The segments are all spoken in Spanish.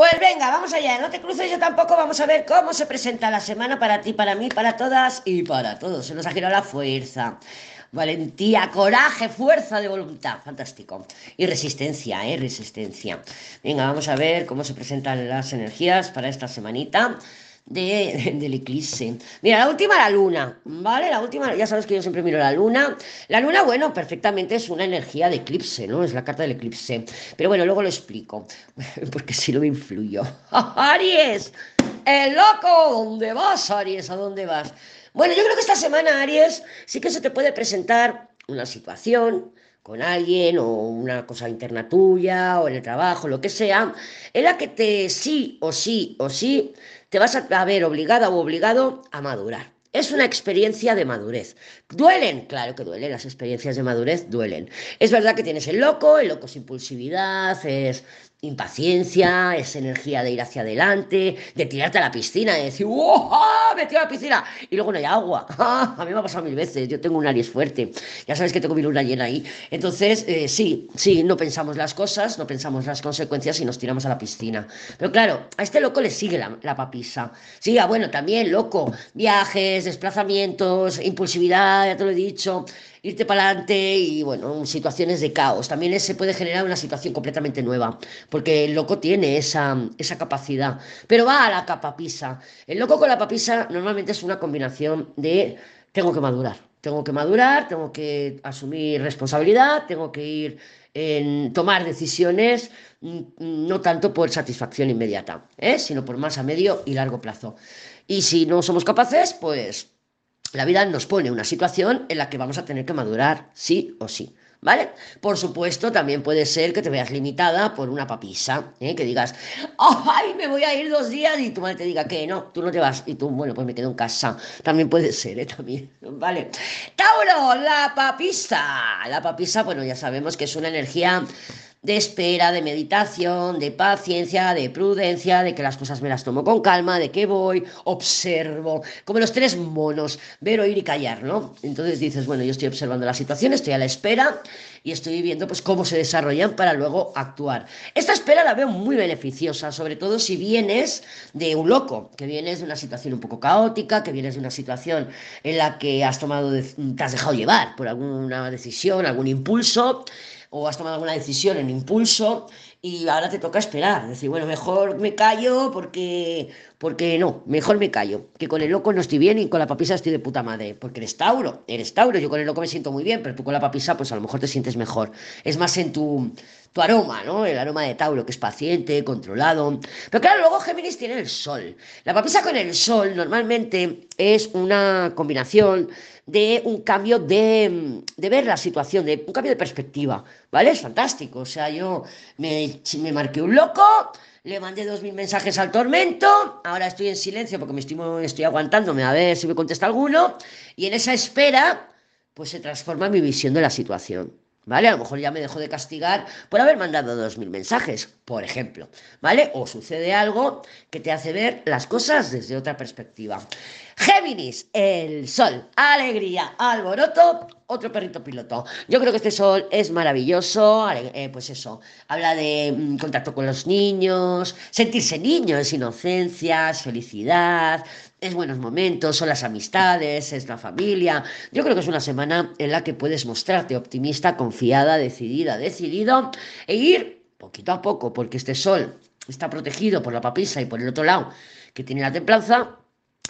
Pues venga, vamos allá, no te cruces yo tampoco, vamos a ver cómo se presenta la semana para ti, para mí, para todas y para todos. Se nos ha girado la fuerza, valentía, coraje, fuerza de voluntad, fantástico. Y resistencia, ¿eh? Resistencia. Venga, vamos a ver cómo se presentan las energías para esta semanita de, del eclipse. Mira, la última, la luna, ¿vale? La última, ya sabes que yo siempre miro la luna. La luna, bueno, perfectamente es una energía de eclipse, ¿no? Es la carta del eclipse. Pero bueno, luego lo explico, porque si no me influyó. ¡Aries! ¡El loco! ¿Dónde vas, Aries? ¿A dónde vas? Bueno, yo creo que esta semana, Aries, sí que se te puede presentar una situación con alguien o una cosa interna tuya o en el trabajo, lo que sea, en la que te sí o sí o sí te vas a ver obligada o obligado a madurar. Es una experiencia de madurez. ¿Duelen? Claro que duelen, las experiencias de madurez duelen. Es verdad que tienes el loco, el loco es impulsividad, es impaciencia, es energía de ir hacia adelante, de tirarte a la piscina, de decir, ¡wow! Me tiro a la piscina y luego no hay agua. A mí me ha pasado mil veces, yo tengo un Aries fuerte, ya sabes que tengo mi luna llena ahí. Entonces, eh, sí, sí, no pensamos las cosas, no pensamos las consecuencias y nos tiramos a la piscina. Pero claro, a este loco le sigue la, la papisa. Sí, ah, bueno, también loco, viajes, desplazamientos, impulsividad, ya te lo he dicho irte para adelante y, bueno, situaciones de caos. También se puede generar una situación completamente nueva, porque el loco tiene esa, esa capacidad, pero va a la capapisa. El loco con la papisa normalmente es una combinación de tengo que madurar, tengo que madurar, tengo que asumir responsabilidad, tengo que ir en tomar decisiones mm, no tanto por satisfacción inmediata, ¿eh? sino por más a medio y largo plazo. Y si no somos capaces, pues la vida nos pone una situación en la que vamos a tener que madurar, sí o sí. ¿Vale? Por supuesto, también puede ser que te veas limitada por una papisa, ¿eh? que digas, ¡ay, me voy a ir dos días! Y tu madre te diga que no, tú no te vas. Y tú, bueno, pues me quedo en casa. También puede ser, ¿eh? También, ¿vale? Tauro, la papisa. La papisa, bueno, ya sabemos que es una energía de espera, de meditación, de paciencia, de prudencia, de que las cosas me las tomo con calma, de que voy, observo, como los tres monos, ver, oír y callar, ¿no? Entonces dices, bueno, yo estoy observando la situación, estoy a la espera y estoy viendo pues cómo se desarrollan para luego actuar. Esta espera la veo muy beneficiosa, sobre todo si vienes de un loco, que vienes de una situación un poco caótica, que vienes de una situación en la que has tomado, te has dejado llevar por alguna decisión, algún impulso o has tomado alguna decisión en impulso y ahora te toca esperar. Decir, bueno, mejor me callo porque, porque no, mejor me callo. Que con el loco no estoy bien y con la papisa estoy de puta madre. Porque eres Tauro, eres Tauro. Yo con el loco me siento muy bien, pero tú con la papisa, pues a lo mejor te sientes mejor. Es más en tu, tu aroma, ¿no? El aroma de Tauro, que es paciente, controlado. Pero claro, luego Géminis tiene el sol. La papisa con el sol normalmente es una combinación de un cambio de, de, ver la situación, de un cambio de perspectiva, ¿vale? Es fantástico. O sea, yo me, me marqué un loco, le mandé dos mil mensajes al tormento, ahora estoy en silencio porque me estoy, estoy aguantándome a ver si me contesta alguno, y en esa espera, pues se transforma mi visión de la situación. ¿Vale? A lo mejor ya me dejo de castigar por haber mandado dos mil mensajes, por ejemplo, ¿vale? O sucede algo que te hace ver las cosas desde otra perspectiva. Géminis, el sol, alegría, alboroto, otro perrito piloto. Yo creo que este sol es maravilloso, eh, pues eso, habla de mm, contacto con los niños, sentirse niño es inocencia, felicidad, es buenos momentos, son las amistades, es la familia. Yo creo que es una semana en la que puedes mostrarte optimista, confiada, decidida, decidido e ir poquito a poco, porque este sol está protegido por la papisa y por el otro lado que tiene la templanza,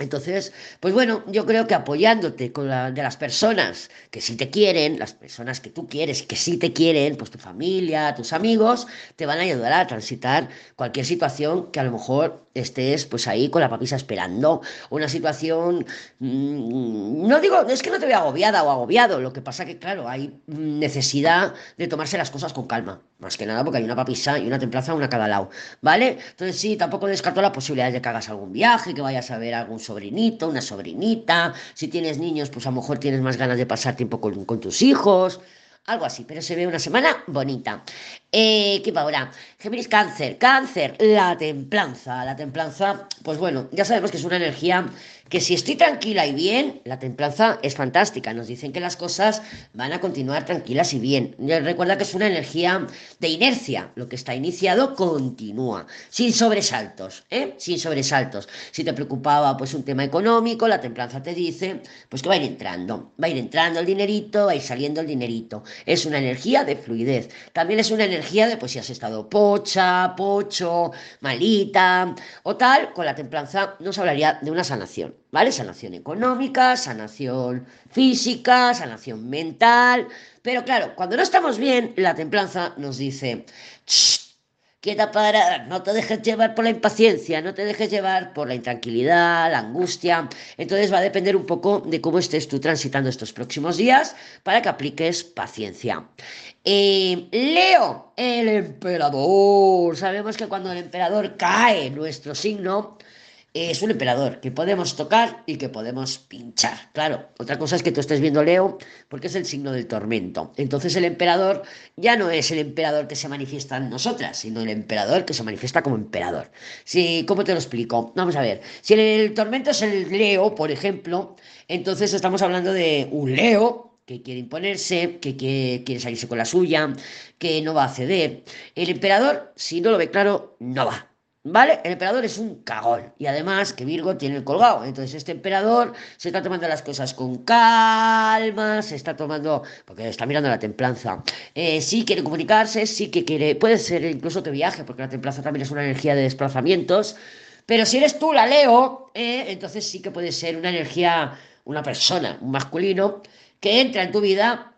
entonces, pues bueno, yo creo que apoyándote con la, de las personas que sí te quieren, las personas que tú quieres, que sí te quieren, pues tu familia, tus amigos, te van a ayudar a transitar cualquier situación que a lo mejor estés pues ahí con la papisa esperando. Una situación, mmm, no digo, es que no te vea agobiada o agobiado, lo que pasa que claro, hay necesidad de tomarse las cosas con calma, más que nada porque hay una papisa y una templaza, una a cada lado, ¿vale? Entonces sí, tampoco descarto la posibilidad de que hagas algún viaje, que vayas a ver algún sobrinito, una sobrinita, si tienes niños, pues a lo mejor tienes más ganas de pasar tiempo con, con tus hijos, algo así, pero se ve una semana bonita. Eh, ¿Qué ahora? Géminis Cáncer. Cáncer, la templanza. La templanza, pues bueno, ya sabemos que es una energía que si estoy tranquila y bien, la templanza es fantástica. Nos dicen que las cosas van a continuar tranquilas y bien. Recuerda que es una energía de inercia. Lo que está iniciado continúa, sin sobresaltos, ¿eh? Sin sobresaltos. Si te preocupaba pues un tema económico, la templanza te dice pues que va a ir entrando. Va a ir entrando el dinerito, va a ir saliendo el dinerito. Es una energía de fluidez. También es una energía de pues si has estado pocha, pocho, malita o tal, con la templanza nos hablaría de una sanación. ¿vale? Sanación económica, sanación física, sanación mental. Pero claro, cuando no estamos bien, la templanza nos dice, quieta para, no te dejes llevar por la impaciencia, no te dejes llevar por la intranquilidad, la angustia. Entonces va a depender un poco de cómo estés tú transitando estos próximos días para que apliques paciencia. Eh, Leo, el emperador. Sabemos que cuando el emperador cae nuestro signo, es un emperador que podemos tocar y que podemos pinchar. Claro, otra cosa es que tú estés viendo Leo porque es el signo del tormento. Entonces el emperador ya no es el emperador que se manifiesta en nosotras, sino el emperador que se manifiesta como emperador. Sí, ¿Cómo te lo explico? Vamos a ver. Si el tormento es el Leo, por ejemplo, entonces estamos hablando de un Leo que quiere imponerse, que quiere salirse con la suya, que no va a ceder. El emperador, si no lo ve claro, no va. ¿Vale? El emperador es un cagón. Y además que Virgo tiene el colgado. Entonces este emperador se está tomando las cosas con calma, se está tomando, porque está mirando la templanza. Eh, sí quiere comunicarse, sí que quiere, puede ser incluso que viaje, porque la templanza también es una energía de desplazamientos. Pero si eres tú la Leo, eh, entonces sí que puede ser una energía, una persona, un masculino, que entra en tu vida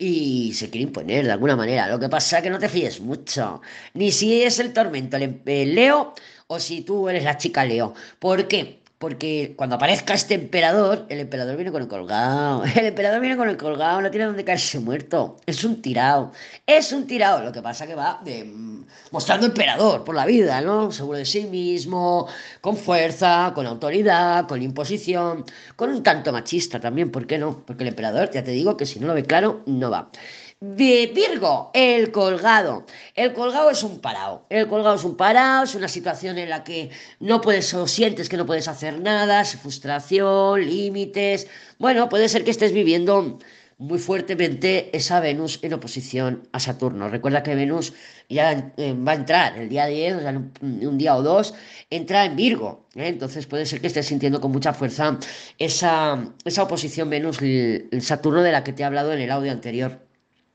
y se quiere imponer de alguna manera. Lo que pasa es que no te fíes mucho, ni si es el tormento el, Leo o si tú eres la chica Leo. ¿Por qué? Porque cuando aparezca este emperador, el emperador viene con el colgado. El emperador viene con el colgado, no tiene donde caerse muerto. Es un tirado. Es un tirado. Lo que pasa que va de, mostrando emperador por la vida, ¿no? Seguro de sí mismo, con fuerza, con autoridad, con imposición, con un tanto machista también, ¿por qué no? Porque el emperador, ya te digo que si no lo ve claro, no va de Virgo, el colgado. El colgado es un parado. El colgado es un parado, es una situación en la que no puedes o sientes que no puedes hacer nada, frustración, límites. Bueno, puede ser que estés viviendo muy fuertemente esa Venus en oposición a Saturno. Recuerda que Venus ya eh, va a entrar el día 10, o sea, un, día o dos, entra en Virgo. ¿eh? Entonces puede ser que estés sintiendo con mucha fuerza esa, esa oposición Venus-Saturno de la que te he hablado en el audio anterior.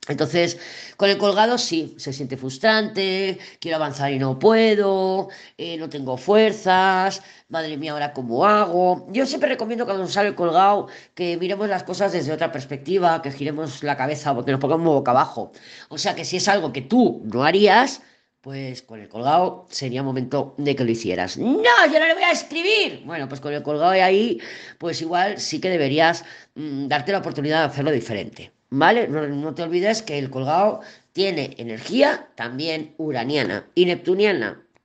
Entonces, con el colgado sí, se siente frustrante, quiero avanzar y no puedo, eh, no tengo fuerzas, madre mía, ahora cómo hago. Yo siempre recomiendo cuando nos sale el colgado que miremos las cosas desde otra perspectiva, que giremos la cabeza, porque nos pongamos boca abajo. O sea que si es algo que tú no harías, pues con el colgado sería momento de que lo hicieras. No, yo no le voy a escribir. Bueno, pues con el colgado de ahí, pues igual sí que deberías mm, darte la oportunidad de hacerlo diferente. ¿Vale? No, te olvides que el colgado tiene energía también uraniana y neptuniana.